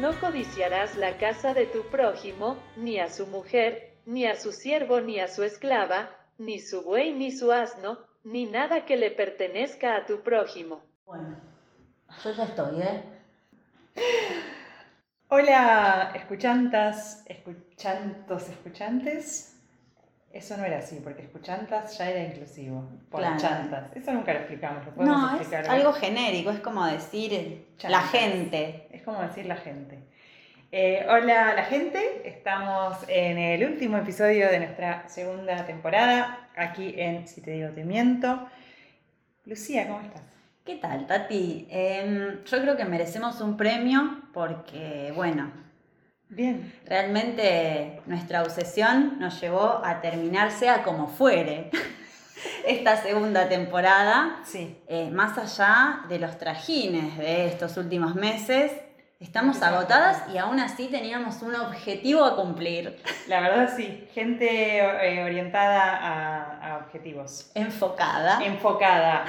No codiciarás la casa de tu prójimo, ni a su mujer, ni a su siervo, ni a su esclava, ni su buey, ni su asno, ni nada que le pertenezca a tu prójimo. Bueno, yo ya estoy, ¿eh? Hola, escuchantas, escuchantos, escuchantes. Eso no era así, porque escuchantas ya era inclusivo. Por Claro. chantas. Eso nunca lo explicamos, lo podemos No, es explicar hoy. algo genérico, es como decir la gente. Es como decir la gente. Eh, hola la gente, estamos en el último episodio de nuestra segunda temporada, aquí en Si te digo te miento. Lucía, ¿cómo estás? ¿Qué tal, Tati? Em, yo creo que merecemos un premio porque, bueno, Bien. realmente nuestra obsesión nos llevó a terminar sea como fuere esta segunda temporada. Sí. Eh, más allá de los trajines de estos últimos meses, estamos agotadas y aún así teníamos un objetivo a cumplir, La verdad sí, gente eh, orientada a, a objetivos. enfocada. Enfocada.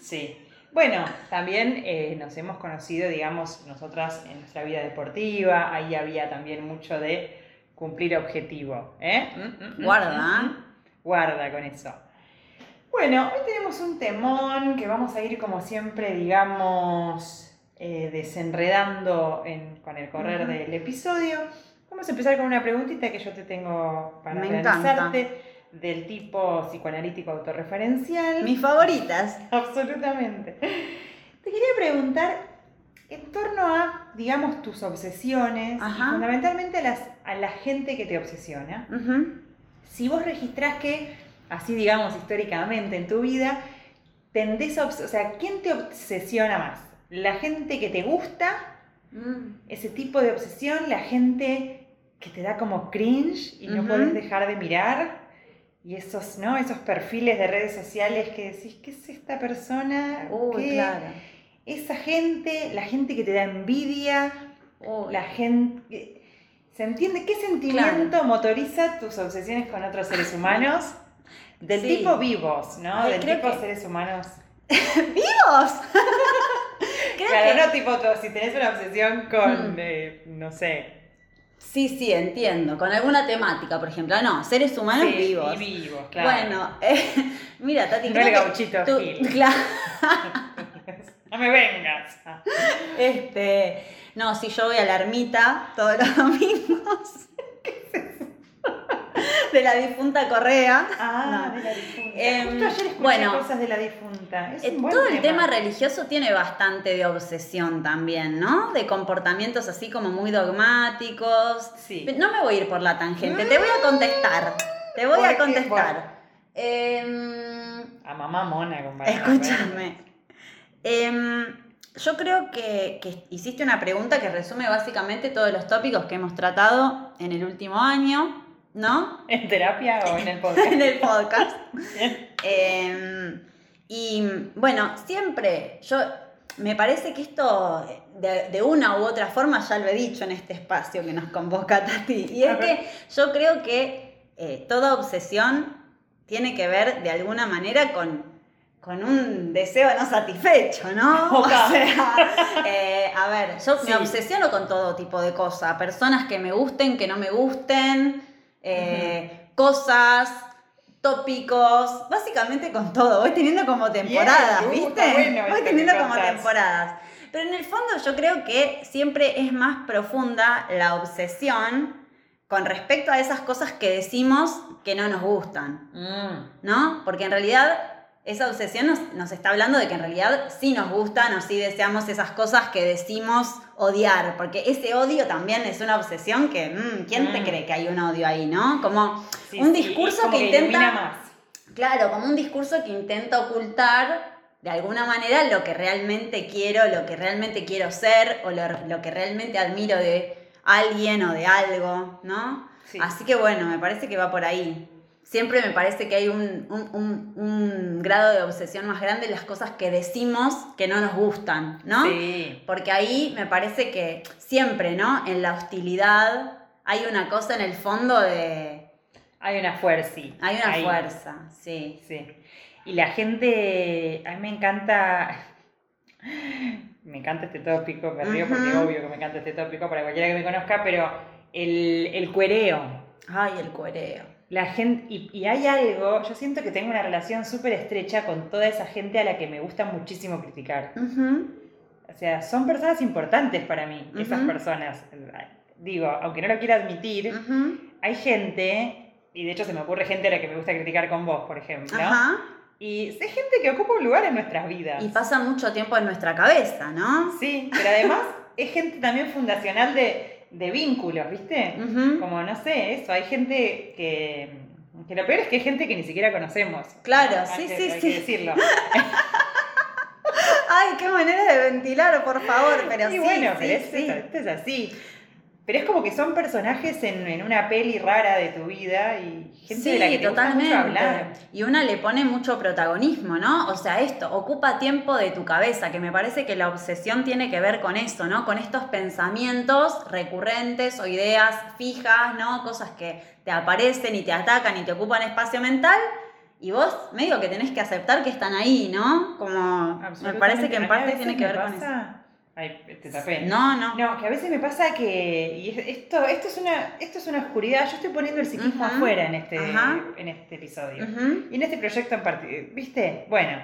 Sí. Bueno, también eh, nos hemos conocido, digamos, nosotras en nuestra vida deportiva, ahí había también mucho de cumplir objetivo. ¿eh? Mm, mm, mm, Guarda. mm. Guarda con eso. Bueno, hoy tenemos un temón que vamos a ir como siempre, digamos, eh, desenredando en- con el correr del episodio. Vamos a empezar con una preguntita que yo te tengo para Me encanta. Del tipo psicoanalítico autorreferencial. Mis favoritas. Absolutamente. Te quería preguntar en torno a, digamos, tus obsesiones, y fundamentalmente a, las, a la gente que te obsesiona. Si vos registrás que, así digamos históricamente en tu vida, tendés a, o sea, ¿quién te obsesiona más? ¿La gente que te gusta? Mm. Ese tipo de obsesión, la gente que te da como cringe y no podés dejar de mirar. Y esos, ¿no? Esos perfiles de redes sociales que decís, ¿qué es esta persona? Uy, ¿Qué? claro. Esa gente, la gente que te da envidia, Uy. la gente... ¿Se entiende? ¿Qué sentimiento motoriza tus obsesiones con otros seres humanos? Del Sí. tipo vivos, ¿no? Ay, Del tipo que- seres humanos. ¡Vivos! Creo Claro, que- no tipo si tenés una obsesión con, Mm. eh, no sé, Sí, sí, entiendo. Con alguna temática, por ejemplo. No, seres humanos sí, vivos. y vivos, claro. Bueno, eh, mira, Tati, No el gauchito tú- Gil. Claro. no me vengas. Este, no, si yo voy a la ermita todos los domingos. De la difunta Correa. Ah, No. de la difunta. Em, Justo ayer escuché bueno. cosas de la difunta. Es Eh, un buen Todo el tema religioso tiene bastante de obsesión también, ¿no? De comportamientos así como muy dogmáticos. Sí. No me voy a ir por la tangente, te voy a contestar. Te voy ¿Por a contestar. Em, A mamá mona, compadre. Escúchame. Em, yo creo que, que hiciste una pregunta que resume básicamente todos los tópicos que hemos tratado en el último año, ¿no? ¿En terapia o en el podcast? en el podcast. Em, y bueno, siempre yo me parece que esto de, de una u otra forma ya lo he dicho en este espacio que nos convoca Tati. Y es que yo creo que eh, toda obsesión tiene que ver de alguna manera con, con un deseo no satisfecho, ¿no? O Opa. sea, eh, a ver, yo Sí. me obsesiono con todo tipo de cosas. Personas que me gusten, que no me gusten, eh, cosas, tópicos, básicamente con todo. Voy teniendo como temporadas, uh, ¿viste? bueno Voy teniendo como temporadas. Pero en el fondo yo creo que siempre es más profunda la obsesión con respecto a esas cosas que decimos que no nos gustan, Mm. ¿no? Porque en realidad esa obsesión nos, nos está hablando de que en realidad sí nos gustan o sí deseamos esas cosas que decimos odiar, porque ese odio también es una obsesión que, mm, ¿quién te Mm. cree que hay un odio ahí, no? Como Sí, un sí, discurso como que, intenta... más. Claro, como un discurso que intenta ocultar de alguna manera lo que realmente quiero, lo que realmente quiero ser o lo, lo que realmente admiro de alguien o de algo, ¿no? Sí. Así que bueno, me parece que va por ahí. Siempre me parece que hay un, un- un- un grado de obsesión más grande en las cosas que decimos que no nos gustan, ¿no? Sí. Porque ahí me parece que siempre, ¿no? En la hostilidad hay una cosa en el fondo de... Hay una fuerza. Hay una fuerza, sí. Sí. Y la gente, a mí me encanta, me encanta este tópico, me río porque obvio que me encanta este tópico para cualquiera que me conozca, pero el, el cuereo. Ay, el cuereo. La gente, y, y hay algo, yo siento que tengo una relación súper estrecha con toda esa gente a la que me gusta muchísimo criticar. O sea, son personas importantes para mí, esas personas. Digo, aunque no lo quiera admitir, hay gente, y de hecho se me ocurre gente a la que me gusta criticar con vos, por ejemplo. Ajá. Y es gente que ocupa un lugar en nuestras vidas. Y pasa mucho tiempo en nuestra cabeza, ¿no? Sí, pero además es gente también fundacional de, de vínculos, ¿viste? Como, no sé, eso, hay gente que... Que lo peor es que hay gente que ni siquiera conocemos. Claro, sí, que- sí, hay sí. que decirlo. Ay, qué manera de ventilar, por favor, pero y sí, bueno, sí, es, sí. esto es así. Pero es como que son personajes en, en una peli rara de tu vida y gente de la que te gusta mucho hablar. Y una le pone mucho protagonismo, ¿no? O sea, esto ocupa tiempo de tu cabeza, que me parece que la obsesión tiene que ver con eso, ¿no? Con estos pensamientos recurrentes o ideas fijas, ¿no? Cosas que te aparecen y te atacan y te ocupan espacio mental. Y vos medio que tenés que aceptar que están ahí, ¿no? Como me parece que en parte tiene que ver con eso. Ay, te tapé. No, no. No, que a veces me pasa que y es- esto, esto, es una, esto es una oscuridad. Yo estoy poniendo el psiquismo afuera en este, en este episodio. Y en este proyecto en particular. ¿Viste? Bueno.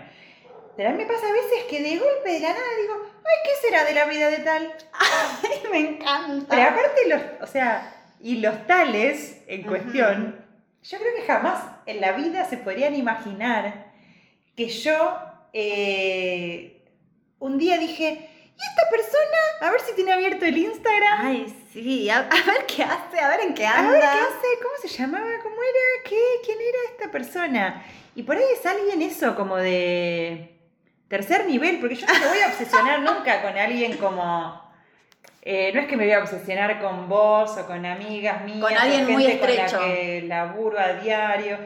Pero a mí me pasa a veces que de golpe de la nada digo, ay, ¿qué será de la vida de tal? me encanta. Pero aparte los, o sea, y los tales en cuestión, yo creo que jamás en la vida se podrían imaginar que yo eh, un día dije, ¿y esta persona? A ver si tiene abierto el Instagram. Ay, sí, a, a ver qué hace, a ver en qué A anda. ver qué hace, cómo se llamaba, cómo era, qué, quién era esta persona. Y por ahí es alguien eso, como de tercer nivel, porque yo no me voy a obsesionar nunca con alguien como. eh, no es que me voy a obsesionar con vos o con amigas mías. Con alguien muy gente estrecho. Con la que laburo a diario.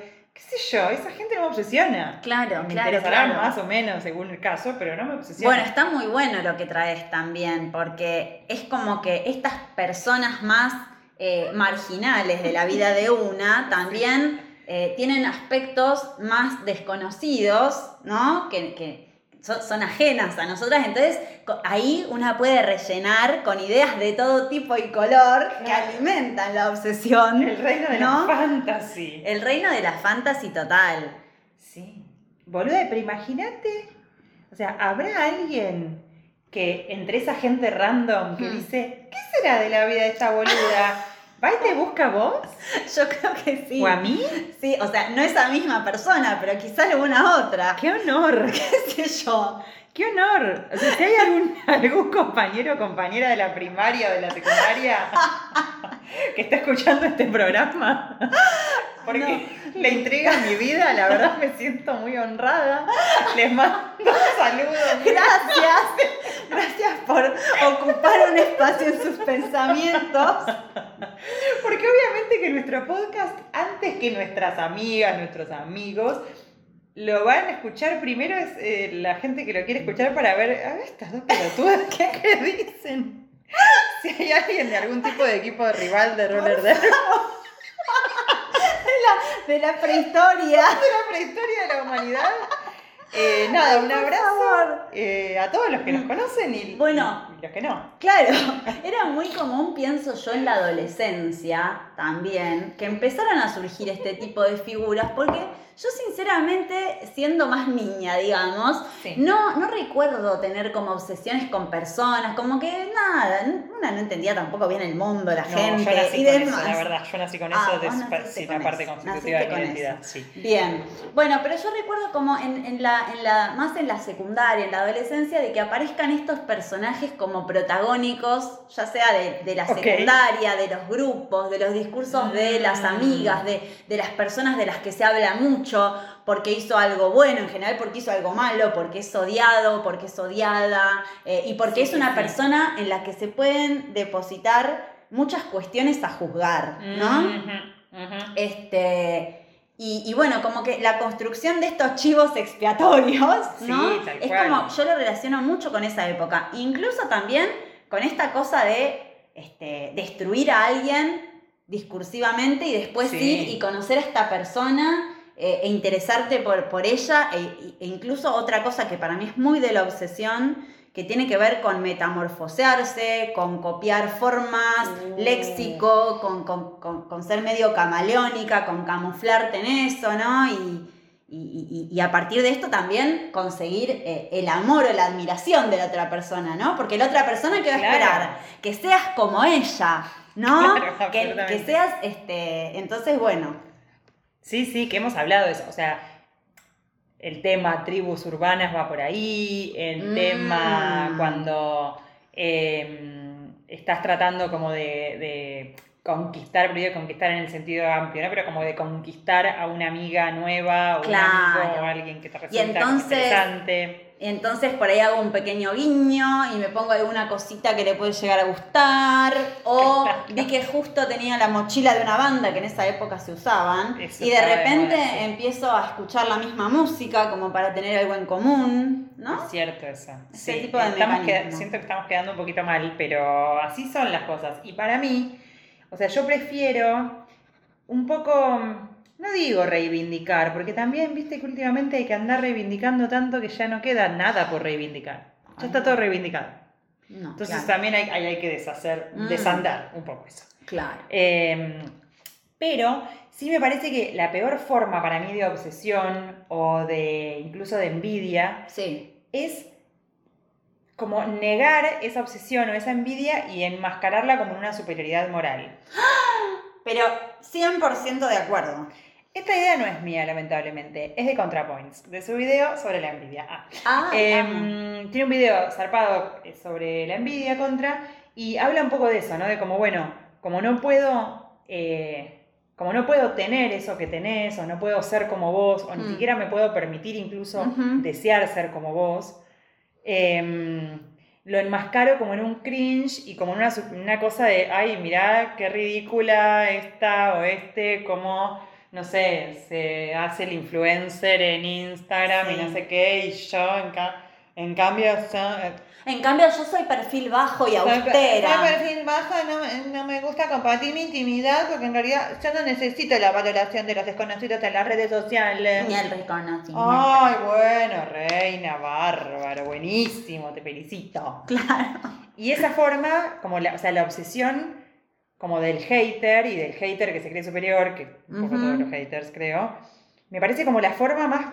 ¿Qué sé yo? Esa gente no me obsesiona. Claro, me claro, interesará claro. más o menos según el caso, pero no me obsesiona. Bueno, está muy bueno lo que traes también, porque es como que estas personas más eh, marginales de la vida de una también eh, tienen aspectos más desconocidos, ¿no? Que, que son, son ajenas a nosotras. Entonces, ahí una puede rellenar con ideas de todo tipo y color que alimentan la obsesión. el reino de ¿no? la fantasy. El reino de la fantasy total. Sí. Boluda, pero imagínate, o sea, ¿habrá alguien que entre esa gente random que Hmm. dice, ¿qué será de la vida de esta boluda? ¿Va y te busca a vos? Yo creo que sí. ¿O a mí? Sí, o sea, no esa misma persona, pero quizá alguna otra. ¡Qué honor! ¿Qué sé yo? ¡Qué honor! O sea, si hay algún, algún compañero o compañera de la primaria o de la secundaria que está escuchando este programa, porque le entrega mi vida, la verdad me siento muy honrada. Les mando un saludo. Gracias. Gracias por ocupar un espacio en sus pensamientos. Porque obviamente que nuestro podcast, antes que nuestras amigas, nuestros amigos, lo van a escuchar primero es eh, la gente que lo quiere escuchar para ver, a ver, estas dos pelotudas, ¿qué, qué dicen? Si hay alguien de algún tipo de equipo de rival de roller derby, De la prehistoria. de la prehistoria de la humanidad. Eh, nada, un abrazo eh, a todos los que nos conocen y, Bueno. Y los que no. Claro, era muy común, pienso yo, en la adolescencia también, que empezaran a surgir este tipo de figuras, porque yo sinceramente, siendo más niña, digamos, Sí. no, no recuerdo tener como obsesiones con personas, como que nada, una no entendía tampoco bien el mundo, la No, gente yo nací y con demás. eso, la verdad, yo nací con Ah, eso, de, sí, con la parte eso, constitutiva de mi identidad, sí. Bien, bueno, pero yo recuerdo como en, en la, en la, más en la secundaria, en la adolescencia, de que aparezcan estos personajes como protagónicos, ya sea de, de la secundaria, de los grupos, de los discursos de las Mm. amigas, de, de las personas de las que se habla mucho, porque hizo algo bueno, en general porque hizo algo malo, porque es odiado, porque es odiada, eh, y porque Sí, es una sí. persona en la que se pueden depositar muchas cuestiones a juzgar, ¿no? Este, y, y bueno, como que la construcción de estos chivos expiatorios, ¿no? Sí, tal es cual. como, yo lo relaciono mucho con esa época. Incluso también con esta cosa de este, destruir a alguien discursivamente y después Sí. ir y conocer a esta persona eh, e interesarte por, por ella e, e incluso otra cosa que para mí es muy de la obsesión que tiene que ver con metamorfosearse, con copiar formas, Uh. léxico, con, con- con- con ser medio camaleónica, con camuflarte en eso, ¿no? Y, y- y- y a partir de esto también conseguir eh, el amor o la admiración de la otra persona, ¿no? Porque la otra persona que va a Claro. esperar que seas como ella, ¿no? Claro, que, que seas, este, entonces, bueno, Sí, sí, que hemos hablado de eso. O sea, el tema tribus urbanas va por ahí, el Mm. tema cuando eh, estás tratando como de, de conquistar, pero conquistar en el sentido amplio, ¿no? Pero como de conquistar a una amiga nueva o un Claro. amigo o alguien que te resulta entonces- interesante. Entonces por ahí hago un pequeño guiño y me pongo alguna cosita que le puede llegar a gustar. O vi que justo tenía la mochila de una banda que en esa época se usaban. Eso y de repente sí. empiezo a escuchar la misma música como para tener algo en común, ¿no? Es cierto eso. Ese Sí, tipo de estamos siento que estamos quedando un poquito mal, pero así son las cosas. Y para mí, o sea, yo prefiero un poco, no digo reivindicar, porque también, viste que últimamente hay que andar reivindicando tanto que ya no queda nada por reivindicar. Ya está todo reivindicado. No, Entonces claro. también hay, hay, hay que deshacer, Mm. desandar un poco eso. Claro. Eh, pero sí me parece que la peor forma para mí de obsesión o de incluso de envidia Sí. es como negar esa obsesión o esa envidia y enmascararla como una superioridad moral. Pero 100% de acuerdo. Esta idea no es mía, lamentablemente, es de ContraPoints, de su video sobre la envidia. Ah. Ah, Em, tiene un video zarpado eh, sobre la envidia contra y habla un poco de eso, ¿no? De como, bueno, como no puedo, eh, como no puedo tener eso que tenés, o no puedo ser como vos, o ni Mm. siquiera me puedo permitir incluso desear ser como vos, em, lo enmascaro como en un cringe y como en una, una cosa de, ay, mirá qué ridícula esta o este, como, no sé, se hace el influencer en Instagram Sí. y no sé qué, y yo en, ca- en cambio yo, eh, En cambio, yo soy perfil bajo y austera. soy perfil bajo, no, me- no me gusta compartir mi intimidad porque en realidad yo no necesito la valoración de los desconocidos en las redes sociales. Ni el reconocimiento. Ay, bueno, reina, bárbaro, buenísimo, te felicito. Claro. Y esa forma, como la, o sea, la obsesión como del hater y del hater que se cree superior, que un poco todos los haters creo, me parece como la forma más,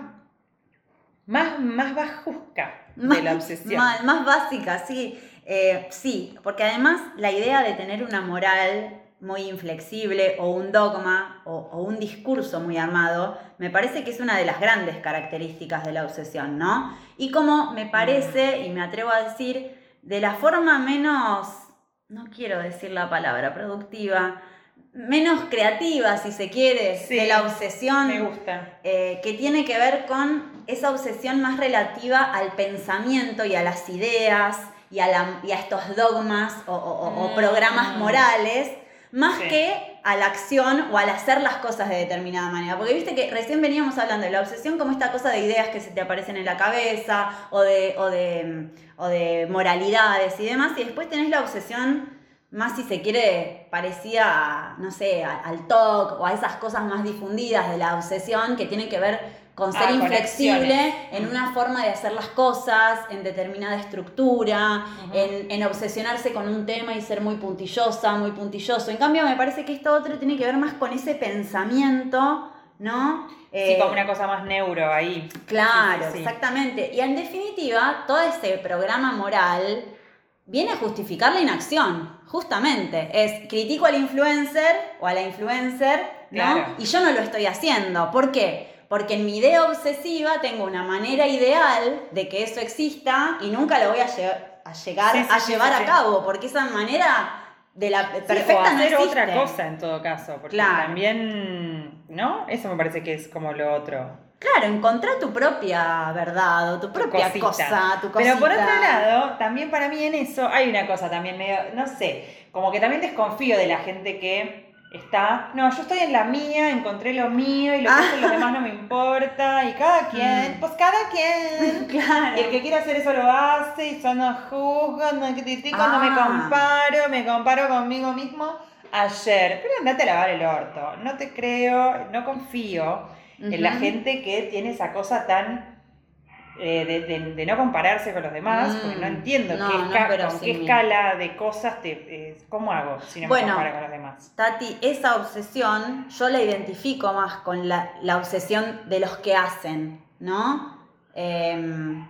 más, más bajusca de la obsesión. Más básica, sí. Eh, sí, porque además la idea de tener una moral muy inflexible o un dogma o, o un discurso muy armado, me parece que es una de las grandes características de la obsesión, ¿no? Y como me parece, y me atrevo a decir, de la forma menos, no quiero decir la palabra productiva, menos creativa, si se quiere, Sí, de la obsesión Me gusta. eh, que tiene que ver con esa obsesión más relativa al pensamiento y a las ideas y a, la- y a estos dogmas o, o- o- o Mm. programas morales, más Sí. que a la acción o al hacer las cosas de determinada manera. Porque viste que recién veníamos hablando de la obsesión como esta cosa de ideas que se te aparecen en la cabeza o de, o de, o de moralidades y demás, y después tenés la obsesión más si se quiere parecida no sé, al TOC o a esas cosas más difundidas de la obsesión que tienen que ver con ser Ah, con inflexible en una forma de hacer las cosas, en determinada estructura, en, en obsesionarse con un tema y ser muy puntillosa, muy puntilloso. En cambio, me parece que esto otro tiene que ver más con ese pensamiento, ¿no? Sí, Eh, como una cosa más neuro ahí. Claro, Sí, sí, sí. exactamente. Y en definitiva, todo ese programa moral viene a justificar la inacción, justamente. Es critico al influencer o a la influencer, ¿no? Claro. Y yo no lo estoy haciendo. ¿Por qué? Porque en mi idea obsesiva tengo una manera ideal de que eso exista y nunca lo voy a, lle- a llegar Sí, sí, a llevar sí, a cabo, porque esa manera de la perfecta o no hacer existe. otra cosa en todo caso, porque Claro. también, ¿no? Eso me parece que es como lo otro. Claro, encontrar tu propia verdad o tu propia cosita. cosa, tu cosita. Pero por otro lado, también para mí en eso hay una cosa también medio, no sé, como que también desconfío de la gente que está, no, yo estoy en la mía, encontré lo mío y lo que hacen los demás no me importa y cada quien, Mm. pues cada quien. Claro. Y el que quiere hacer eso lo hace y yo no juzgo, no critico, no me Ah. comparo, me comparo conmigo mismo ayer, pero andate a lavar el orto. No te creo, no confío en la gente que tiene esa cosa tan eh, de, de- de no compararse con los demás, Mm, porque no entiendo no, qué, esca- con qué escala de cosas te, eh, cómo hago si no Bueno. me comparo con los demás. Tati, esa obsesión yo la identifico más con la, la obsesión de los que hacen, ¿no? Em,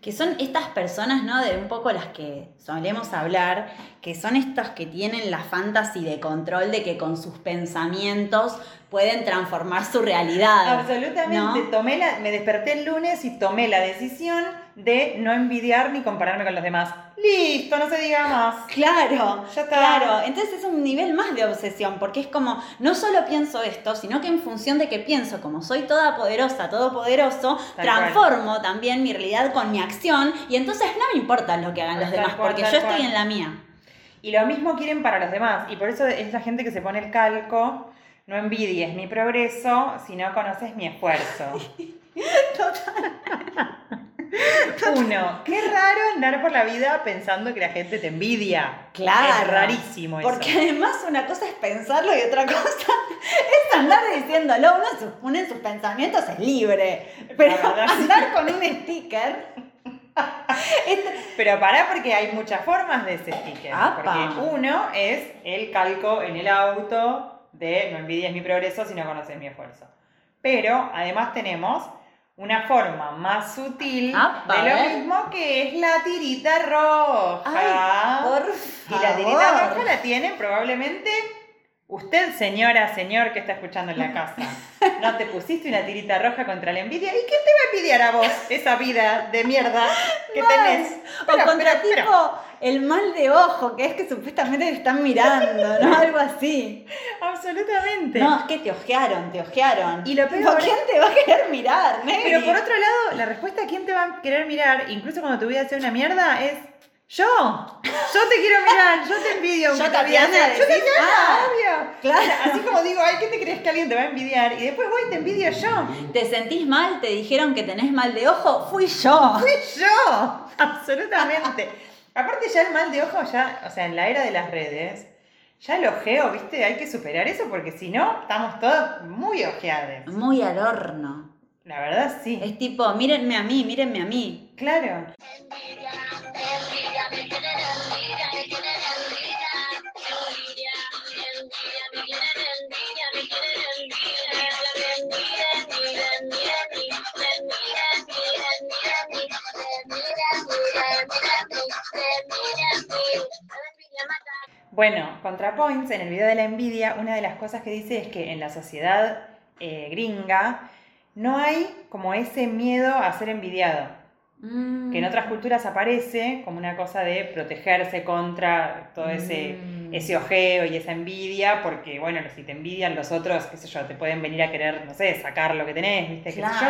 que son estas personas, ¿no? De un poco las que solemos hablar, que son estos que tienen la fantasy de control de que con sus pensamientos pueden transformar su realidad. Absolutamente. ¿no? Tomé la, me desperté el lunes y tomé la decisión de no envidiar ni compararme con los demás. Listo, no se diga más. Claro, Ya está. claro. Entonces es un nivel más de obsesión, porque es como, no solo pienso esto, sino que en función de que pienso, como soy toda poderosa, todopoderoso, Tal transformo también mi realidad con mi acción, y entonces no me importa lo que hagan los Tal demás, cual, porque yo estoy cual. en la mía. Y lo mismo quieren para los demás. Y por eso es la gente que se pone el calco. No envidies mi progreso si no conoces mi esfuerzo. Uno, qué raro andar por la vida pensando que la gente te envidia. Claro. Es rarísimo eso. Porque además una cosa es pensarlo y otra cosa es andar diciéndolo. Uno, en sus- uno en sus pensamientos es libre, pero andar con un sticker... Pero pará porque hay muchas formas de ese sticker. Apa. Porque uno es el calco en el auto de no envidies mi progreso si no conoces mi esfuerzo. Pero además tenemos una forma más sutil Apa, de lo mismo que es la tirita roja. Ay, por y la tirita roja la tiene probablemente usted, señora, señor que está escuchando en la casa. ¿No te pusiste una tirita roja contra la envidia? ¿Y quién te va a envidiar a vos esa vida de mierda que tenés? O contra tipo el mal de ojo, que es que supuestamente te están mirando, ¿no? Algo así. Absolutamente. No, es que te ojearon, te ojearon. Y lo peor ¿Quién te va a querer mirar? Pero por otro lado, la respuesta a quién te va a querer mirar, incluso cuando tu vida sea una mierda, es yo. Yo te quiero mirar, yo te envidio. Yo, Tatiana, Yo Tatiana, ah, obvio. claro. Así como digo, ay, ¿qué te crees que alguien te va a envidiar? Y después voy y te envidio yo. ¿Te sentís mal? ¿Te dijeron que tenés mal de ojo? Fui yo. Fui yo. Absolutamente. Aparte ya el mal de ojo, ya, o sea, en la era de las redes, ya el ojeo, viste, hay que superar eso porque si no, estamos todos muy ojeados. Muy al horno. La verdad, sí. Es tipo, mírenme a mí, mírenme a mí. Claro. Bueno, ContraPoints, en el video de la envidia, una de las cosas que dice es que en la sociedad eh, gringa no hay como ese miedo a ser envidiado, Mm. que en otras culturas aparece como una cosa de protegerse contra todo ese, Mm. ese ojeo y esa envidia, porque bueno, si te envidian los otros, qué sé yo, te pueden venir a querer, no sé, sacar lo que tenés, viste, qué sé yo.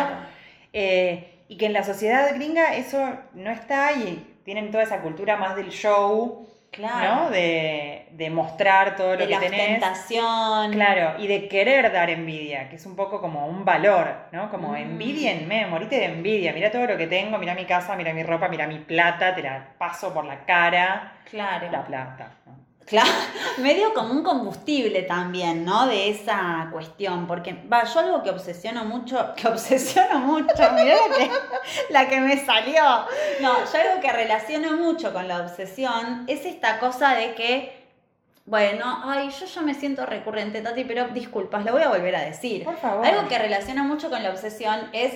Eh, y que en la sociedad gringa eso no está y tienen toda esa cultura más del show, Claro. ¿no? De, de mostrar todo lo de que la tenés. ostentación. Claro, y de querer dar envidia, que es un poco como un valor, ¿no? Como Mm. envidienme, morite de envidia, mira todo lo que tengo, mira mi casa, mira mi ropa, mira mi plata, te la paso por la cara. Claro. La plata. Claro, medio como un combustible también, ¿no? De esa cuestión, porque, va, yo algo que obsesiono mucho, que obsesiono mucho, mirá la que, la que me salió. No, yo algo que relaciono mucho con la obsesión es esta cosa de que, bueno, ay, yo ya me siento recurrente, Tati, pero disculpas, lo voy a volver a decir. Por favor. Algo que relaciona mucho con la obsesión es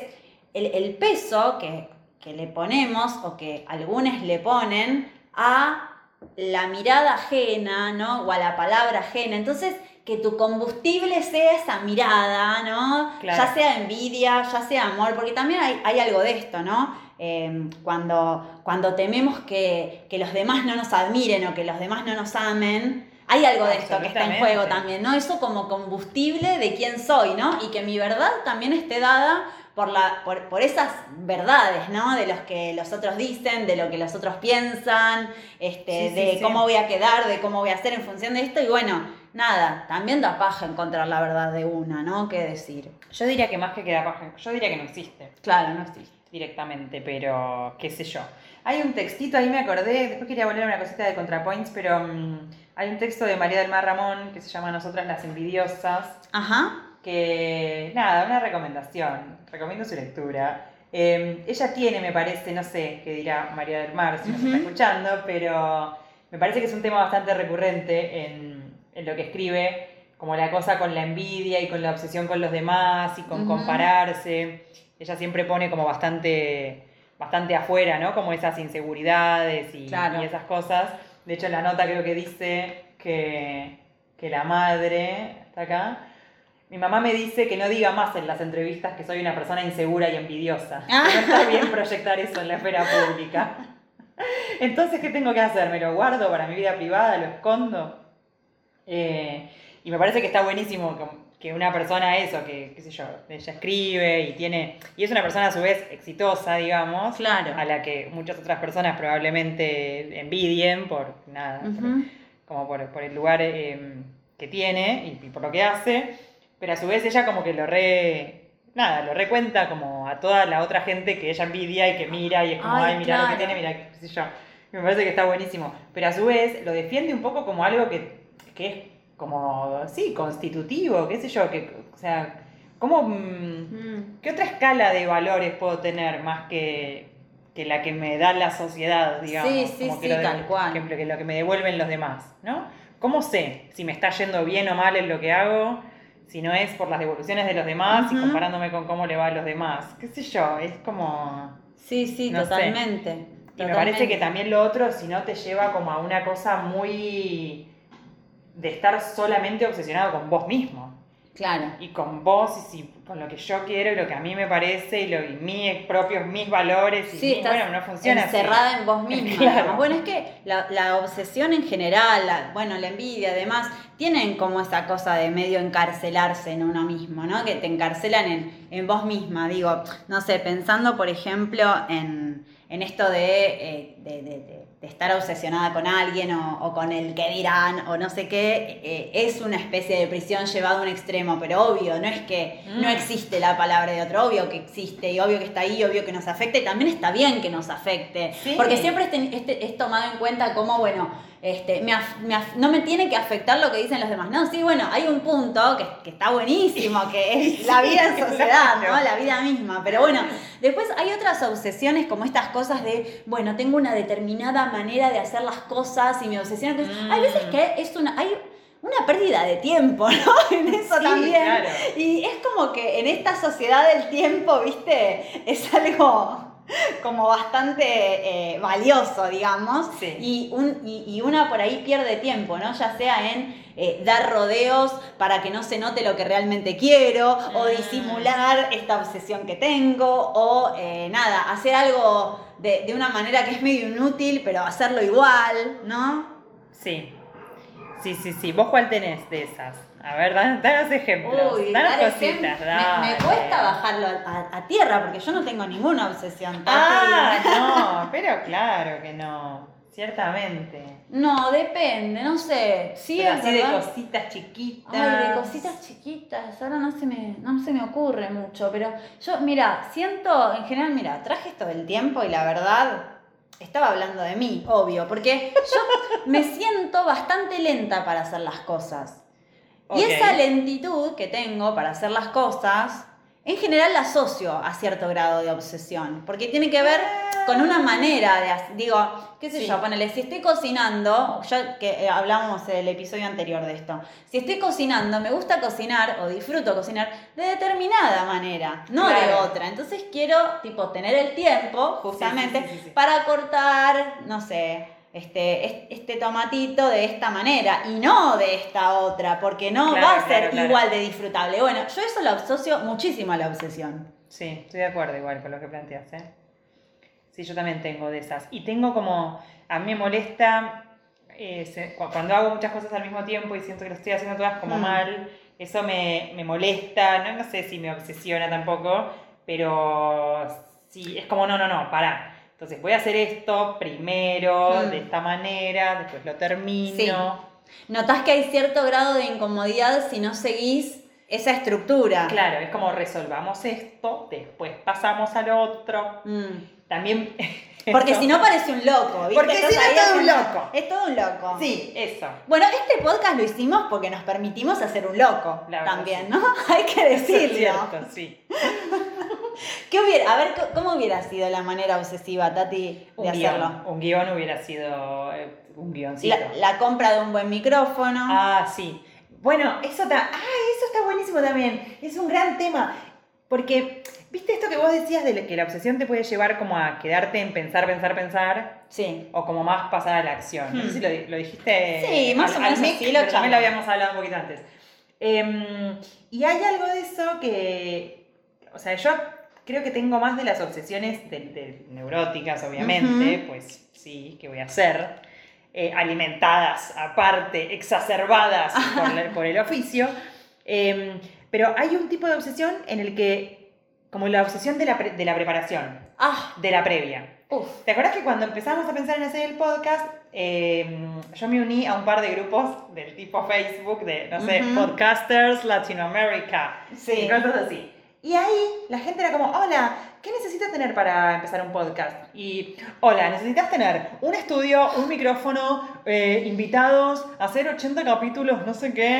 el, el peso que, que le ponemos o que algunos le ponen a la mirada ajena, ¿no? O a la palabra ajena. Entonces, que tu combustible sea esa mirada, ¿no? Claro. Ya sea envidia, ya sea amor, porque también hay, hay algo de esto, ¿no? Eh, cuando, cuando tememos que, que los demás no nos admiren o que los demás no nos amen, hay algo de esto que está en juego también, ¿no? Eso como combustible de quién soy, ¿no? Y que mi verdad también esté dada por, la, por, por esas verdades, ¿no? De los que los otros dicen, de lo que los otros piensan, este, Sí, de sí. cómo voy a quedar, de cómo voy a hacer en función de esto. Y bueno, nada, también da paja encontrar la verdad de una, ¿no? ¿Qué decir? Yo diría que más que queda paja, yo diría que no existe. Claro, no existe. directamente, pero qué sé yo. Hay un textito, ahí me acordé, después quería volver a una cosita de ContraPoints, pero mm, hay un texto de María del Mar Ramón que se llama Nosotras las Envidiosas, Ajá. Que nada, una recomendación, recomiendo su lectura. Eh, ella tiene, me parece, no sé qué dirá María del Mar si nos está escuchando, pero me parece que es un tema bastante recurrente en, en lo que escribe, como la cosa con la envidia y con la obsesión con los demás y con Ujú. compararse. Ella siempre pone como bastante, bastante afuera, ¿no? Como esas inseguridades y, Claro. y esas cosas. De hecho, en la nota creo que dice que, que la madre, está acá, mi mamá me dice que no diga más en las entrevistas que soy una persona insegura y envidiosa. Ah. Que no está bien proyectar eso en la esfera pública. Entonces, ¿qué tengo que hacer? ¿Me lo guardo para mi vida privada? ¿Lo escondo? Eh, y me parece que está buenísimo que- una persona eso, que, qué sé yo, ella escribe y tiene... Y es una persona a su vez exitosa, digamos. Claro. A la que muchas otras personas probablemente envidien por nada, por- Ujú. como por, por el lugar eh, que tiene y, y por lo que hace, pero a su vez ella como que lo re, nada, lo recuenta como a toda la otra gente que ella envidia y que mira y es como, Ay, ay, mira lo que claro. tiene, mira qué sé yo. Me parece que está buenísimo, pero a su vez lo defiende un poco como algo que, que es como, sí, constitutivo, qué sé yo, que, o sea, ¿cómo, mm, Mm. ¿qué otra escala de valores puedo tener más que, que la que me da la sociedad, digamos? Sí, sí, Como que sí, lo de- tal cual. Que, que lo que me devuelven los demás, ¿no? ¿Cómo sé si me está yendo bien o mal en lo que hago? Si no es por las devoluciones de los demás y comparándome con cómo le va a los demás. ¿Qué sé yo? Es como... Sí, sí, No sé. totalmente. Y me parece que también lo otro, si no, te lleva como a una cosa muy... de estar solamente obsesionado con vos mismo Claro. y con vos y si- con lo que yo quiero y lo que a mí me parece y, lo, y mis propios mis valores y Sí, estás bueno no funciona así. encerrada en vos misma. Claro. Bueno, es que la, la obsesión en general, la- bueno, la envidia, además, tienen como esa cosa de medio encarcelarse en uno mismo, ¿no? Que te encarcelan en, en vos misma. Digo, no sé, pensando, por ejemplo, en, en esto de, eh, de- de- de- de estar obsesionada con alguien o, o con el que dirán o no sé qué, eh, es una especie de prisión llevada a un extremo, pero obvio, no es que no Mm. existe la palabra de otro, obvio que existe y obvio que está ahí, obvio que nos afecte, y también está bien que nos afecte, Sí. porque siempre este- este- es tomado en cuenta como, bueno, este, me af- me af- no me tiene que afectar lo que dicen los demás. No, sí, bueno, hay un punto que, que está buenísimo, que es la vida en sociedad, ¿no? La vida misma. Pero bueno, después hay otras obsesiones como estas cosas de, bueno, tengo una determinada manera de hacer las cosas y me obsesiona. con eso. Hay veces que es una, hay una pérdida de tiempo, ¿no? En eso Sí, también. claro. Y es como que en esta sociedad del tiempo, ¿viste? Es algo como bastante eh, valioso, digamos. Sí. Y, un, y, y una por ahí pierde tiempo, ¿no? Ya sea en eh, dar rodeos para que no se note lo que realmente quiero, o Mm. disimular esta obsesión que tengo, o eh, nada, hacer algo de, de una manera que es medio inútil, pero hacerlo igual, ¿no? Sí. Sí, sí, sí. ¿Vos cuál tenés de esas? A ver, dan- danos ejemplos. Uy, danos dar cositas. me, cuesta bajarlo a, a- a tierra porque yo no tengo ninguna obsesión. Ah, no, pero claro que no. Ciertamente. No, depende, no sé. Sí, Pero así de cositas chiquitas. Ay, de cositas chiquitas, ahora no se me, no se me ocurre mucho, pero yo, mira, siento, en general, mira, traje esto del tiempo y la verdad, estaba hablando de mí, obvio, porque yo me siento bastante lenta para hacer las cosas. Y esa lentitud que tengo para hacer las cosas, en general la asocio a cierto grado de obsesión, porque tiene que ver con una manera de, hac- digo, qué sé Sí. yo, ponele, si estoy cocinando, ya que eh, hablábamos el episodio anterior de esto, si estoy cocinando, me gusta cocinar o disfruto cocinar de determinada manera, no de otra. Entonces quiero, tipo, tener el tiempo, justamente, sí, sí, sí. para cortar, no sé, este, es- este tomatito de esta manera y no de esta otra, porque no Claro, va a ser claro, claro. igual de disfrutable. Bueno, yo eso lo asocio muchísimo a la obsesión. Sí, estoy de acuerdo igual con lo que planteas, ¿eh? Sí, yo también tengo de esas. Y tengo como, a mí me molesta eh, se- cuando hago muchas cosas al mismo tiempo y siento que lo estoy haciendo todas como Mm. mal, eso me, me molesta, no, no sé si me obsesiona tampoco, pero sí, es como, no, no, no, pará. Entonces voy a hacer esto primero, Mm. de esta manera, después lo termino. Sí. Notás que hay cierto grado de incomodidad si no seguís esa estructura. Claro, es como resolvamos esto, después pasamos al otro. Mm. También. Porque si no parece un loco, ¿viste? Porque si no es todo un loco. Es todo un loco. Sí, eso. Bueno, este podcast lo hicimos porque nos permitimos hacer un loco La también. ¿no? Hay que Eso es decirlo. cierto, sí. ¿Qué hubiera, a ver, ¿cómo hubiera sido la manera obsesiva, Tati, de Un hacerlo? guion, un guion hubiera sido eh, un guioncito. La, la compra de un buen micrófono. Ah, sí. Bueno, eso, ta- ah, eso está buenísimo también. Es un gran tema. Porque, ¿viste esto que vos decías de que la obsesión te puede llevar como a quedarte en pensar, pensar, pensar? Sí. O como más pasar a la acción. No sé Hmm. si lo, di- lo dijiste. Sí, más al- o menos al lo pero también lo habíamos hablado un poquito antes. Em, y hay algo de eso que. O sea, yo creo que tengo más de las obsesiones de, de neuróticas, obviamente. Pues sí, ¿qué voy a hacer? Eh, alimentadas, aparte, exacerbadas por, la- por el oficio. Em, pero hay un tipo de obsesión en el que. Como la obsesión de la, pre- de la preparación, Ah, de la previa. uf. ¿Te acuerdas que cuando empezamos a pensar en hacer el podcast, eh, yo me uní a un par de grupos del tipo Facebook de, no sé. Podcasters Latinoamérica Sí. y cosas así? Y ahí la gente era como, hola, ¿qué necesitas tener para empezar un podcast? Y, hola, necesitas tener un estudio, un micrófono, eh, invitados, hacer 80 capítulos, no sé qué.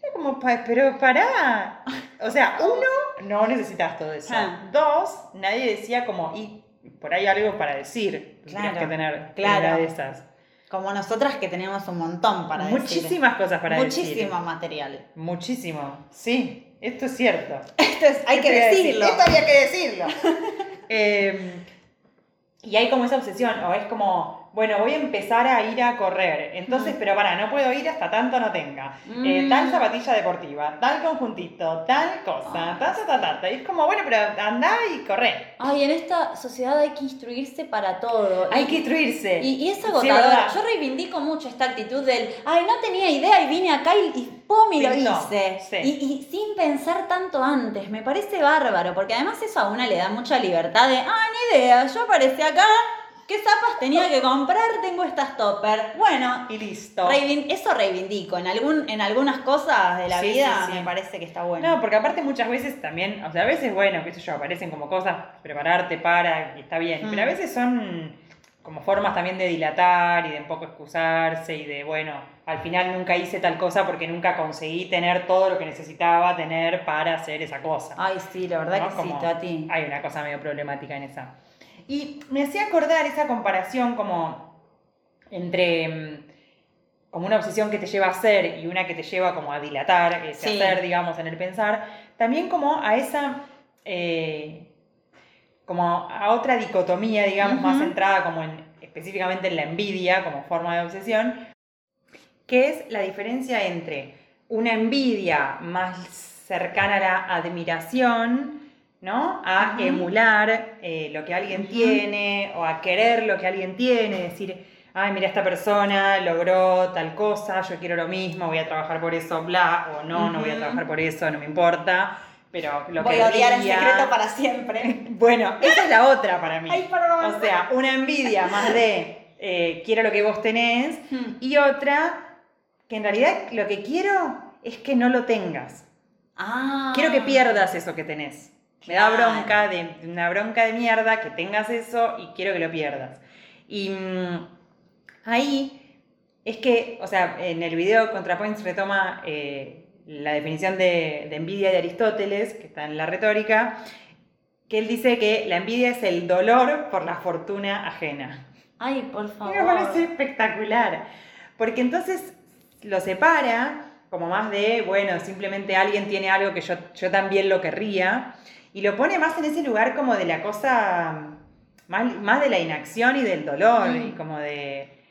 Era como, "Pa- pero pará. O sea, uno, no necesitas todo eso. Ah. Dos, nadie decía como, y por ahí algo para decir. Claro, que tener claro. una de esas. Como nosotras que tenemos un montón para decir. Muchísimas cosas para decir. Muchísimo material. Muchísimo. Sí, esto es cierto. Esto es, hay ¿Qué que decir? decirlo. Esto había que decirlo. Eh, y hay como esa obsesión, o es como, bueno, voy a empezar a ir a correr. Entonces, pero para, no puedo ir hasta tanto no tenga. Eh, Mm. tal zapatilla deportiva, tal conjuntito, tal cosa, ta, ta, ta, ta, ta. Y es como, bueno, pero anda y corre. Ay, en esta sociedad hay que instruirse para todo. Hay Y- que instruirse. Y, y es agotador. Yo reivindico mucho esta actitud del, ay, no tenía idea y vine acá y, y lo hice. sí. Y, y sin pensar tanto antes. Me parece bárbaro, porque además eso a una le da mucha libertad de, ah, ni idea, yo aparecí acá, ¿qué zapas tenía que comprar? Tengo estas topper. Bueno, Y listo. reivin- eso reivindico. En, algún, en algunas cosas de la Sí, vida sí, sí. me parece que está bueno. No, porque aparte muchas veces también, o sea, a veces, bueno, qué sé yo, aparecen como cosas, prepararte para, y está bien, Mm. pero a veces son como formas también de dilatar y de un poco excusarse y de, bueno, al final nunca hice tal cosa porque nunca conseguí tener todo lo que necesitaba tener para hacer esa cosa. Ay, sí, la verdad ¿no? que Como sí, Tati. Hay una cosa medio problemática en esa. Y me hacía acordar esa comparación como entre mm, como una obsesión que te lleva a hacer y una que te lleva como a dilatar ese Sí. hacer, digamos, en el pensar, también como a esa, eh, como a otra dicotomía, digamos, más centrada como en, específicamente en la envidia como forma de obsesión, que es la diferencia entre una envidia más cercana a la admiración, ¿no? A emular eh, lo que alguien tiene o a querer lo que alguien tiene, decir, ay, mira, esta persona logró tal cosa, yo quiero lo mismo, voy a trabajar por eso, bla, o no, no voy a trabajar por eso, no me importa, pero lo Voy que a odiar en secreto para siempre. Bueno, esa es la otra para mí. Ay, perdón. O sea, una envidia más de eh, quiero lo que vos tenés y otra que en realidad lo que quiero es que no lo tengas. Ah. Quiero que pierdas eso que tenés. Me da bronca, de, una bronca de mierda que tengas eso y quiero que lo pierdas. Y mm, ahí es que, o sea, en el video ContraPoints retoma eh, la definición de, de envidia de Aristóteles, que está en la retórica, que él dice que la envidia es el dolor por la fortuna ajena. Ay, por favor. Me parece espectacular. Porque entonces lo separa como más de, bueno, simplemente alguien tiene algo que yo, yo también lo querría. Y lo pone más en ese lugar como de la cosa, más, más de la inacción y del dolor. Mm. Y como de,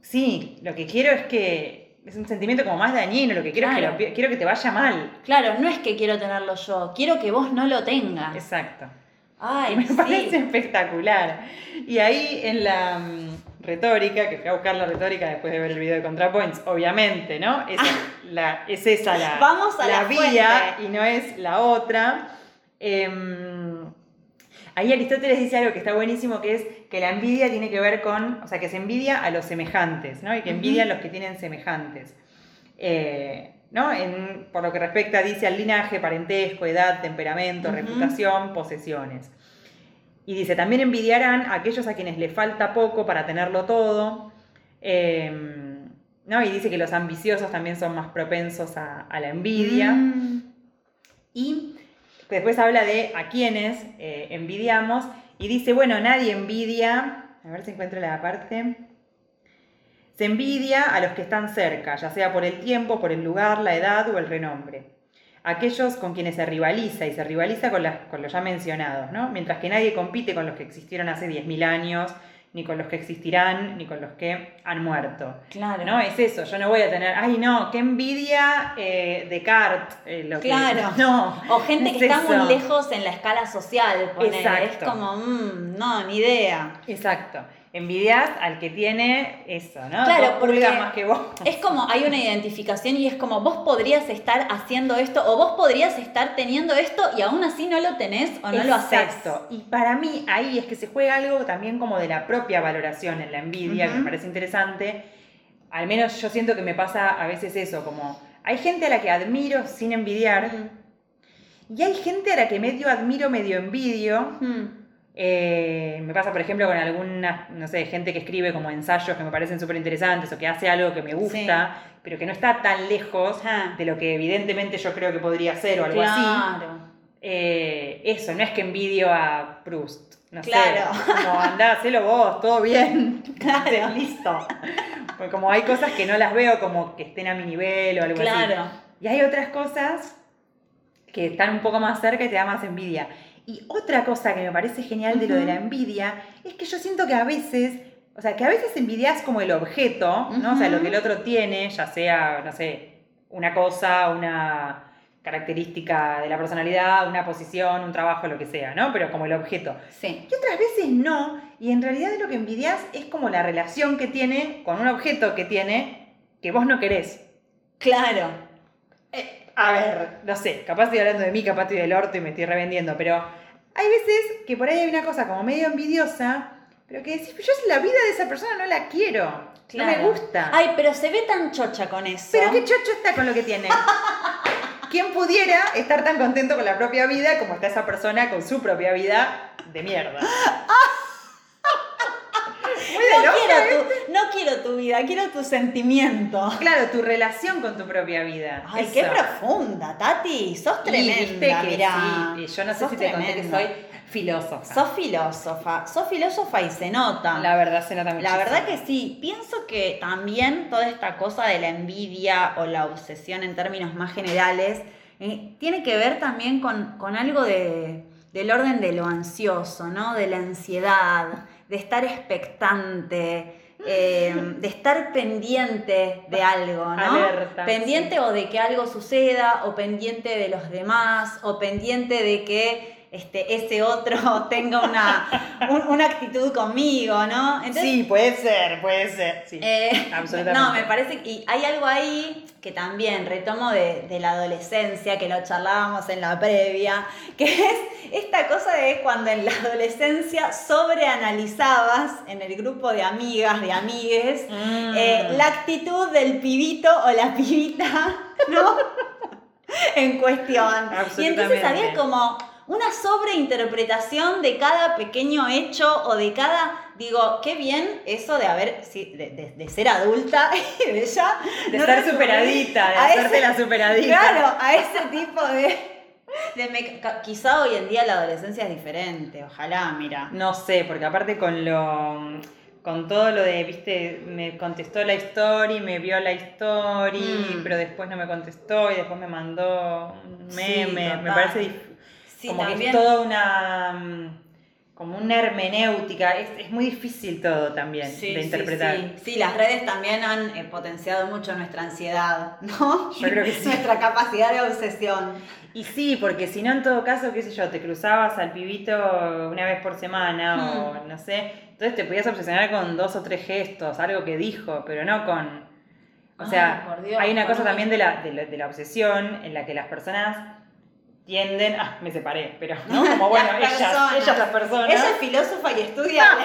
sí, lo que quiero es que, es un sentimiento como más dañino, lo que quiero es que lo quiero que te vaya mal. Claro, no es que quiero tenerlo yo, quiero que vos no lo tengas. Exacto. Ay, me sí. parece espectacular. Y ahí en la mm, retórica, que fui a buscar la retórica después de ver el video de ContraPoints, obviamente, ¿no? Es, la, es esa la, Vamos a la vía fuente. y no es la otra. Em, ahí Aristóteles dice algo que está buenísimo, que es que la envidia tiene que ver con, o sea, que se envidia a los semejantes, ¿no? Y que envidia a los que tienen semejantes. eh, ¿no? En- por lo que respecta, dice al linaje, parentesco, edad, temperamento, reputación, posesiones. Y dice, también envidiarán a aquellos a quienes les falta poco para tenerlo todo. eh, ¿no? Y dice que los ambiciosos también son más propensos a, a la envidia. Mm. Y después habla de a quienes eh, envidiamos y dice, bueno, nadie envidia, a ver si encuentro la parte, se envidia a los que están cerca, ya sea por el tiempo, por el lugar, la edad o el renombre. Aquellos con quienes se rivaliza y se rivaliza con, los ya mencionados, ¿no? Mientras que nadie compite con los que existieron hace 10.000 años, ni con los que existirán, ni con los que han muerto. Claro. No, es eso, yo no voy a tener, ay no, qué envidia eh, Descartes. eh, lo que- Claro. no. O gente es que está eso. muy lejos en la escala social, ponele. Exacto. Es como, mm, no, ni idea. Exacto. Envidias al que tiene eso, ¿no? Claro, porque más que vos. Es como, hay una identificación y es como, vos podrías estar haciendo esto o vos podrías estar teniendo esto y aún así no lo tenés o no lo haces. Exacto. Y para mí ahí es que se juega algo también como de la propia valoración en la envidia, que me parece interesante. Al menos yo siento que me pasa a veces eso, como hay gente a la que admiro sin envidiar y hay gente a la que medio admiro, medio envidio. Eh, me pasa, por ejemplo, con alguna, no sé, gente que escribe como ensayos que me parecen súper interesantes o que hace algo que me gusta, pero que no está tan lejos Ajá. de lo que evidentemente yo creo que podría ser o algo así. Eh, eso, no es que envidio a Proust. No Claro. sé, como andá, hacelo vos, todo bien. Claro. Listo. Porque como hay cosas que no las veo como que estén a mi nivel o algo así. Claro. Y hay otras cosas que están un poco más cerca y te da más envidia. Y otra cosa que me parece genial de lo de la envidia es que yo siento que a veces, o sea, que a veces envidias como el objeto, ¿no? O sea, lo que el otro tiene, ya sea, no sé, una cosa, una característica de la personalidad, una posición, un trabajo, lo que sea, ¿no? Pero como el objeto. Sí. Y otras veces no, y en realidad lo que envidias es como la relación que tiene con un objeto que tiene que vos no querés. Claro. A ver, no sé, capaz estoy hablando de mí, capaz estoy del orto y me estoy revendiendo, pero hay veces que por ahí hay una cosa como medio envidiosa, pero que decís, yo la vida de esa persona no la quiero, no me gusta. Ay, pero se ve tan chocha con eso. pero qué chocho está con lo que tiene. ¿Quién pudiera estar tan contento con la propia vida como está esa persona con su propia vida de mierda? Muy de no, loca, ¿eh? Quiero tu, vida, quiero tu sentimiento. Claro, tu relación con tu propia vida. Ay, Eso. qué profunda, Tati. Sos Y tremenda, viste que mirá. sí, y yo no sé Sos si te conté que soy filósofa. Sos filósofa, sos filósofa y se nota. La verdad se nota muchísimo. La verdad que sí, pienso que también toda esta cosa de la envidia o la obsesión en términos más generales eh, tiene que ver también con, con algo de, del orden de lo ansioso, ¿no? De la ansiedad, de estar expectante, eh, de estar pendiente de algo, ¿no? Alerta, pendiente sí. o de que algo suceda, o pendiente de los demás, o pendiente de que este, ese otro tenga una, un- una actitud conmigo, ¿no? Entonces, sí, puede ser, puede ser. Sí. eh, absolutamente. No, me parece que y hay algo ahí que también retomo de, de la adolescencia, que lo charlábamos en la previa, que es esta cosa de cuando en la adolescencia sobreanalizabas en el grupo de amigas, de amigues, Mm. eh, la actitud del pibito o la pibita, ¿no? en cuestión. Y entonces había como una sobreinterpretación de cada pequeño hecho o de cada, digo, qué bien eso de haber, sí, de, de- de ser adulta y de ya... de no estar recurrir superadita, de hacerte ese- la superadita. Claro, a ese tipo de... me- quizá hoy en día la adolescencia es diferente, ojalá, mira. No sé, porque aparte con lo con todo lo de, viste, me contestó la story, me vio la story, Mm. pero después no me contestó y después me mandó un Sí, meme. me parece Sí, como que también. es toda una mm, como una hermenéutica, es, es muy difícil todo también Sí, de sí, interpretar. Sí, Sí, las redes también han eh, potenciado mucho nuestra ansiedad, ¿no? Yo creo que sí. Nuestra capacidad de obsesión. Y sí, porque si no, en todo caso, qué sé yo, te cruzabas al pibito una vez por semana Hmm. o no sé, entonces te podías obsesionar con dos o tres gestos, algo que dijo, pero no con... O Ay, sea, Dios, hay una cosa también de la, de, la, de la obsesión en la que las personas tienden... Ah, me separé, pero ¿no? Como bueno, Las ellas, personas. ellas las personas... Ella es filósofa y estudia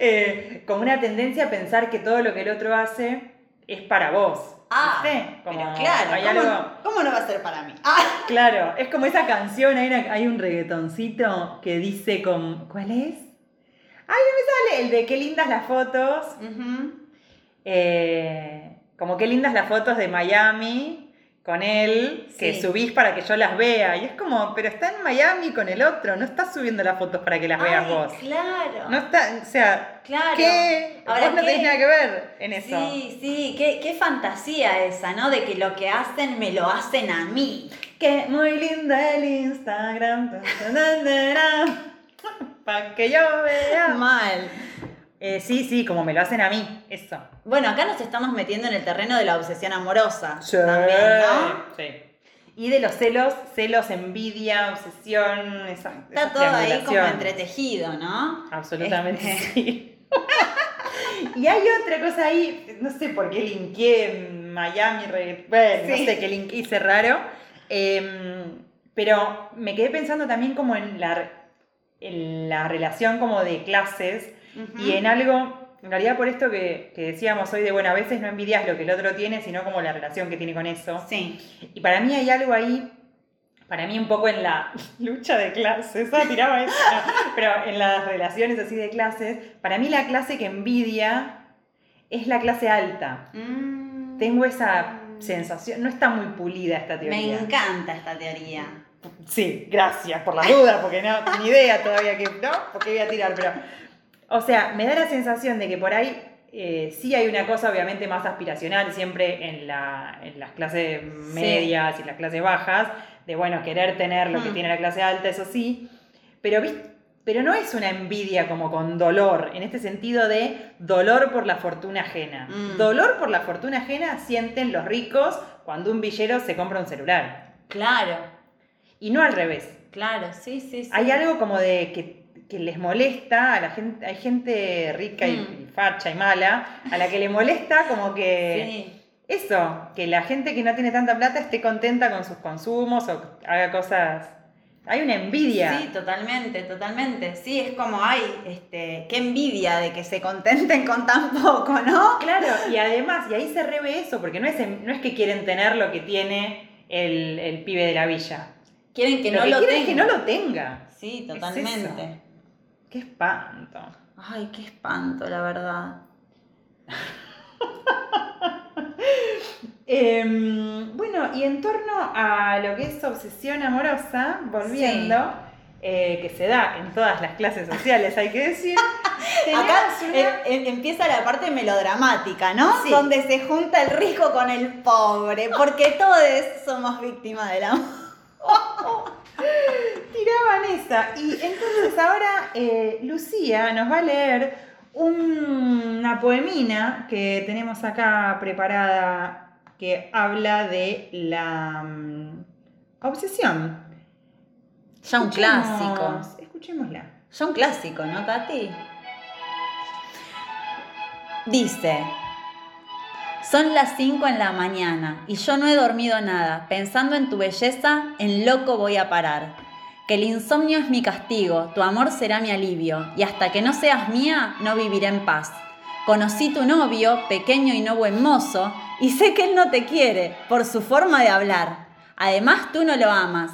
eh, como una tendencia a pensar que todo lo que el otro hace es para vos. Ah, ¿viste? pero claro, ¿cómo, algo- cómo no va a ser para mí? Ah, Claro, es como esa canción, hay, una- hay un reggaetoncito que dice con... ¿Cuál es? Ay, no me sale, el de qué lindas las fotos. eh, como qué lindas las fotos de Miami con él, que Sí. subís para que yo las vea. Y es como, pero está en Miami con el otro, no estás subiendo las fotos para que las veas vos. Claro. No está, o sea, Claro. ¿qué? Ahora, vos no ¿qué? tenés nada que ver en eso. Sí, sí, qué, qué fantasía esa, ¿no? De que lo que hacen me lo hacen a mí. Que muy linda el Instagram. Para que yo vea. Mal. Eh, sí, sí, como me lo hacen a mí, eso. Bueno, acá nos estamos metiendo en el terreno de la obsesión amorosa. También, ¿no? Sí. Y de los celos, celos, envidia, obsesión, esa, Está esa todo ahí como entretejido, ¿no? Absolutamente Este. sí. y hay otra cosa ahí, no sé por qué linkeé en Miami, bueno, Sí. no sé qué link hice raro, em, pero me quedé pensando también como en la, en la relación como de clases Y en algo, en realidad por esto que, que decíamos hoy de, bueno, a veces no envidias lo que el otro tiene, sino como la relación que tiene con eso. Sí. Y para mí hay algo ahí, para mí un poco en la lucha de clases, ah, tiraba eso, no, pero en las relaciones así de clases, para mí la clase que envidia es la clase alta. Mm. Tengo esa sensación, no está muy pulida esta Me teoría. encanta esta teoría. Sí, gracias por la duda, porque no, ni idea todavía que, ¿no? Porque voy a tirar, pero, o sea, me da la sensación de que por ahí eh, sí hay una cosa obviamente más aspiracional siempre en, la, en las clases medias y las clases bajas, de, bueno, querer tener lo que Hmm. tiene la clase alta, eso sí, pero, ¿vis- pero no es una envidia como con dolor, en este sentido de dolor por la fortuna ajena. Mm. Dolor por la fortuna ajena sienten los ricos cuando un villero se compra un celular. Claro, Y no al revés. claro, sí, sí, sí. Hay algo como de que, que les molesta a la gente, hay gente rica y, Mm. y facha y mala, a la que le molesta como que Sí. eso, que la gente que no tiene tanta plata esté contenta con sus consumos o haga cosas. Hay una envidia. Sí, totalmente, totalmente. Sí, es como, ay, este, qué envidia de que se contenten con tan poco, ¿no? Claro, y además, y ahí se reve eso, porque no es, no es que quieren tener lo que tiene el, el pibe de la villa. Quieren que lo no que lo es que no lo tenga. Sí, totalmente. Qué espanto. Ay, qué espanto, la verdad. Em, bueno, y en torno a lo que es obsesión amorosa, volviendo, eh, que se da en todas las clases sociales, hay que decir. Acá una- empieza la parte melodramática, ¿no? Sí. Donde se junta el rico con el pobre, porque todos somos víctimas del amor. tiraban esa. Y entonces ahora eh, Lucía nos va a leer un- una poemina que tenemos acá preparada que habla de la mm, obsesión. Ya un Escuchemos- clásico. Escuchémosla. Ya un clásico, ¿no, Tati? Dice, son las 5 en la mañana y yo no he dormido nada. Pensando en tu belleza, en loco voy a parar. Que el insomnio es mi castigo, tu amor será mi alivio, y hasta que no seas mía, no viviré en paz. Conocí tu novio, pequeño y no buen mozo, y sé que él no te quiere por su forma de hablar. Además, tú no lo amas,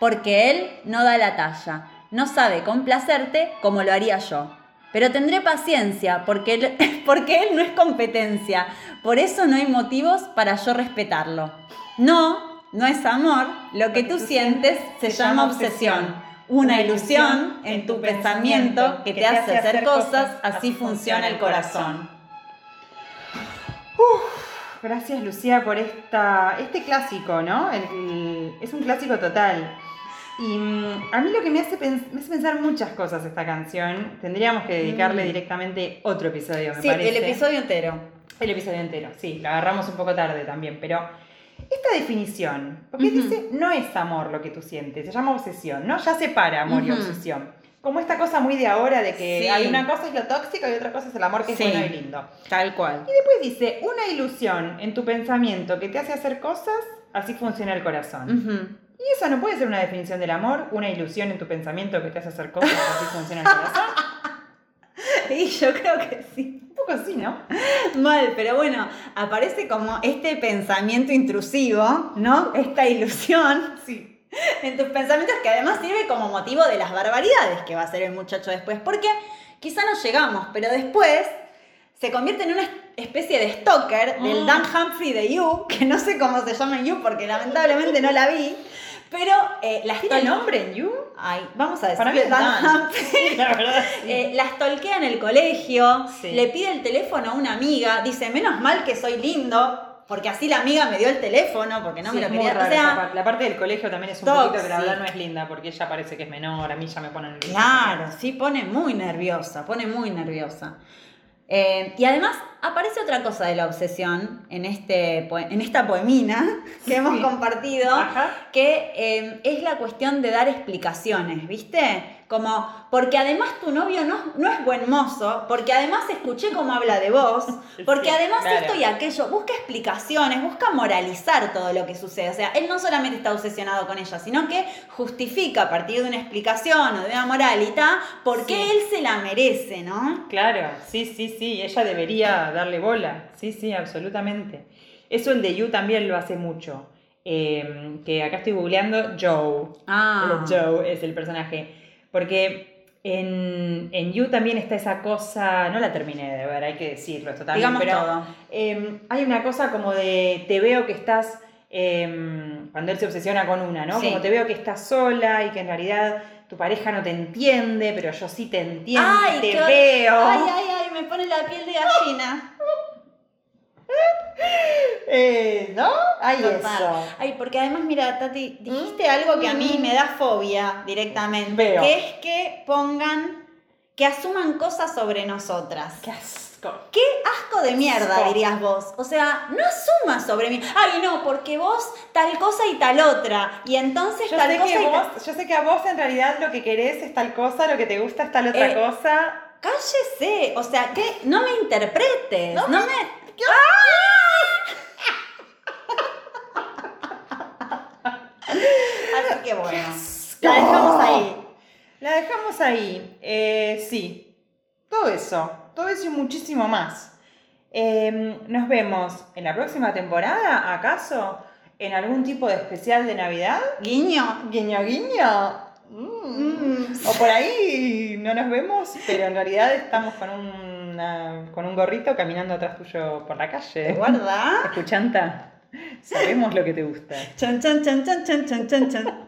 porque él no da la talla, no sabe complacerte como lo haría yo. Pero tendré paciencia, porque él, porque él no es competencia, por eso no hay motivos para yo respetarlo. No, no es amor, lo que tú sientes se llama obsesión, una ilusión en tu pensamiento que te hace hacer cosas, así funciona el corazón. Gracias Lucía por esta, este clásico, ¿no? El- el- es un clásico total. Y mm, a mí lo que me hace, me hace pensar muchas cosas esta canción, tendríamos que dedicarle Mm. directamente otro episodio, me Sí, parece. el episodio entero. El episodio entero, sí, lo agarramos un poco tarde también, pero esta definición, porque dice, no es amor lo que tú sientes, se llama obsesión, ¿no? Ya separa amor y obsesión. Como esta cosa muy de ahora de que Sí. hay una cosa es lo tóxico y otra cosa es el amor que es bueno y lindo. Tal cual. Y después dice, una ilusión en tu pensamiento que te hace hacer cosas, así funciona el corazón. Y esa no puede ser una definición del amor, una ilusión en tu pensamiento que te hace hacer cosas, así funciona el corazón. Y yo creo que sí. Poco poco sí, ¿no? Mal, pero bueno, aparece como este pensamiento intrusivo, ¿no? Esta ilusión. Sí. En tus pensamientos que además sirve como motivo de las barbaridades que va a hacer el muchacho después. Porque quizá no llegamos, pero después se convierte en una especie de stalker del Mm. Dan Humphrey de You, que no sé cómo se llama en You porque lamentablemente no la vi. Pero eh, la ¿Tiene nombre en You? Ay, vamos a Para mí decirle es Dan Dan. Humphrey. Sí, la verdad. sí. Eh, la stalkea en el colegio, Sí. le pide el teléfono a una amiga, dice, menos mal que soy lindo, porque así la amiga me dio el teléfono, porque no me lo quería. O sea. La parte del colegio también es un poquito que la verdad no es linda porque ella parece que es menor, a mí ya me ponen nerviosa. claro, sí, pone muy nerviosa, pone muy nerviosa. Eh, y además aparece otra cosa de la obsesión en, este, en esta poemina que hemos Sí. compartido, Ajá. que eh, es la cuestión de dar explicaciones, ¿viste? Como, porque además tu novio no, no es buen mozo, porque además escuché cómo habla de vos, porque además claro. esto y aquello, busca explicaciones, busca moralizar todo lo que sucede. O sea, él no solamente está obsesionado con ella, sino que justifica a partir de una explicación o de una moralidad por qué Sí. él se la merece, ¿no? Claro, sí, sí, sí, ella debería darle bola, sí, sí, absolutamente. Eso el de You también lo hace mucho, Eh, que acá estoy googleando Joe, Ah. Joe es el personaje, porque en, en You también está esa cosa, no la terminé de ver, hay que decirlo esto también, Digamos pero todo. eh, hay una cosa como de te veo que estás, eh, cuando él se obsesiona con una, ¿no? Sí. Como te veo que estás sola y que en realidad tu pareja no te entiende, pero yo sí te entiendo, Ay, te veo. Ay, ay, ay, me pone la piel de gallina. Eh, ¿No? Hay eso. Ay, porque además, mira, Tati, dijiste algo que a mí me da fobia directamente. Veo. Que es que pongan, que asuman cosas sobre nosotras. Qué asco. Qué asco de mierda, Asco. dirías vos. O sea, no asumas sobre mí. Ay, no, porque vos tal cosa y tal otra. Y entonces Yo tal sé, cosa que y tal. vos, yo sé que a vos en realidad lo que querés es tal cosa, lo que te gusta es tal otra Eh, cosa. Cállese. O sea, que no me interpretes. No, me. Así que bueno. La dejamos ahí. La dejamos ahí. Eh, sí. Todo eso. Todo eso y muchísimo más. Eh, nos vemos en la próxima temporada, ¿acaso? ¿En algún tipo de especial de Navidad? Guiño. Guiño, guiño. Mm. O por ahí no nos vemos, pero en realidad estamos con, una- con un gorrito caminando atrás tuyo por la calle. Guarda. Escuchanta, sabemos lo que te gusta. Chan, chan, chan, chan, chan, chan, chan,